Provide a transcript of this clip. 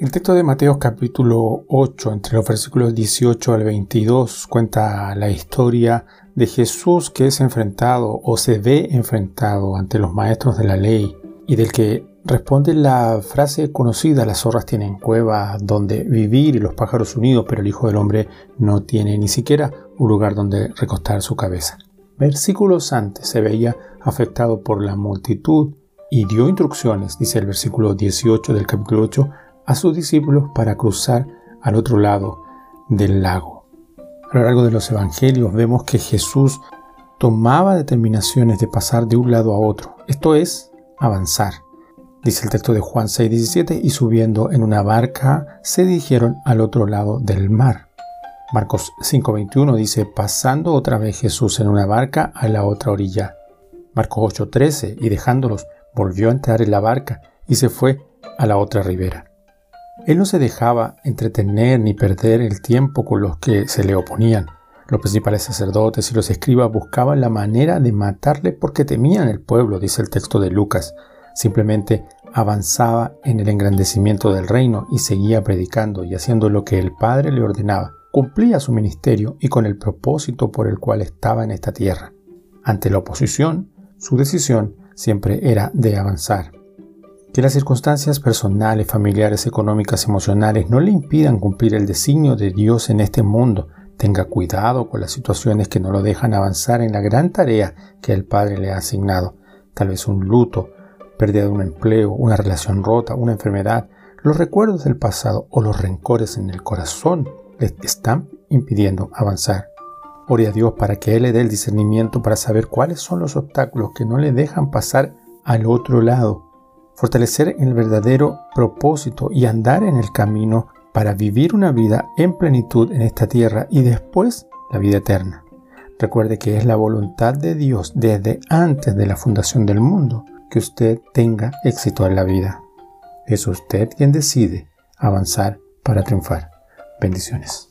El texto de Mateo capítulo 8, entre los versículos 18 al 22, cuenta la historia de Jesús que es enfrentado o se ve enfrentado ante los maestros de la ley y del que responde la frase conocida, las zorras tienen cueva donde vivir y los pájaros unidos, pero el Hijo del Hombre no tiene ni siquiera un lugar donde recostar su cabeza. Versículos antes se veía afectado por la multitud y dio instrucciones, dice el versículo 18 del capítulo 8, a sus discípulos para cruzar al otro lado del lago. A lo largo de los evangelios vemos que Jesús tomaba determinaciones de pasar de un lado a otro, esto es, avanzar. Dice el texto de Juan 6:17, y subiendo en una barca se dirigieron al otro lado del mar. Marcos 5:21 dice, pasando otra vez Jesús en una barca a la otra orilla. Marcos 8:13, y dejándolos, volvió a entrar en la barca y se fue a la otra ribera. Él no se dejaba entretener ni perder el tiempo con los que se le oponían. Los principales sacerdotes y los escribas buscaban la manera de matarle porque temían el pueblo, dice el texto de Lucas. Simplemente avanzaba en el engrandecimiento del reino y seguía predicando y haciendo lo que el Padre le ordenaba. Cumplía su ministerio y con el propósito por el cual estaba en esta tierra. Ante la oposición, su decisión siempre era de avanzar. Que las circunstancias personales, familiares, económicas, emocionales no le impidan cumplir el designio de Dios en este mundo. Tenga cuidado con las situaciones que no lo dejan avanzar en la gran tarea que el Padre le ha asignado. Tal vez un luto, pérdida de un empleo, una relación rota, una enfermedad, los recuerdos del pasado o los rencores en el corazón le están impidiendo avanzar. Ore a Dios para que Él le dé el discernimiento para saber cuáles son los obstáculos que no le dejan pasar al otro lado fortalecer el verdadero propósito y andar en el camino para vivir una vida en plenitud en esta tierra y después la vida eterna. Recuerde que es la voluntad de Dios desde antes de la fundación del mundo que usted tenga éxito en la vida. Es usted quien decide avanzar para triunfar. Bendiciones.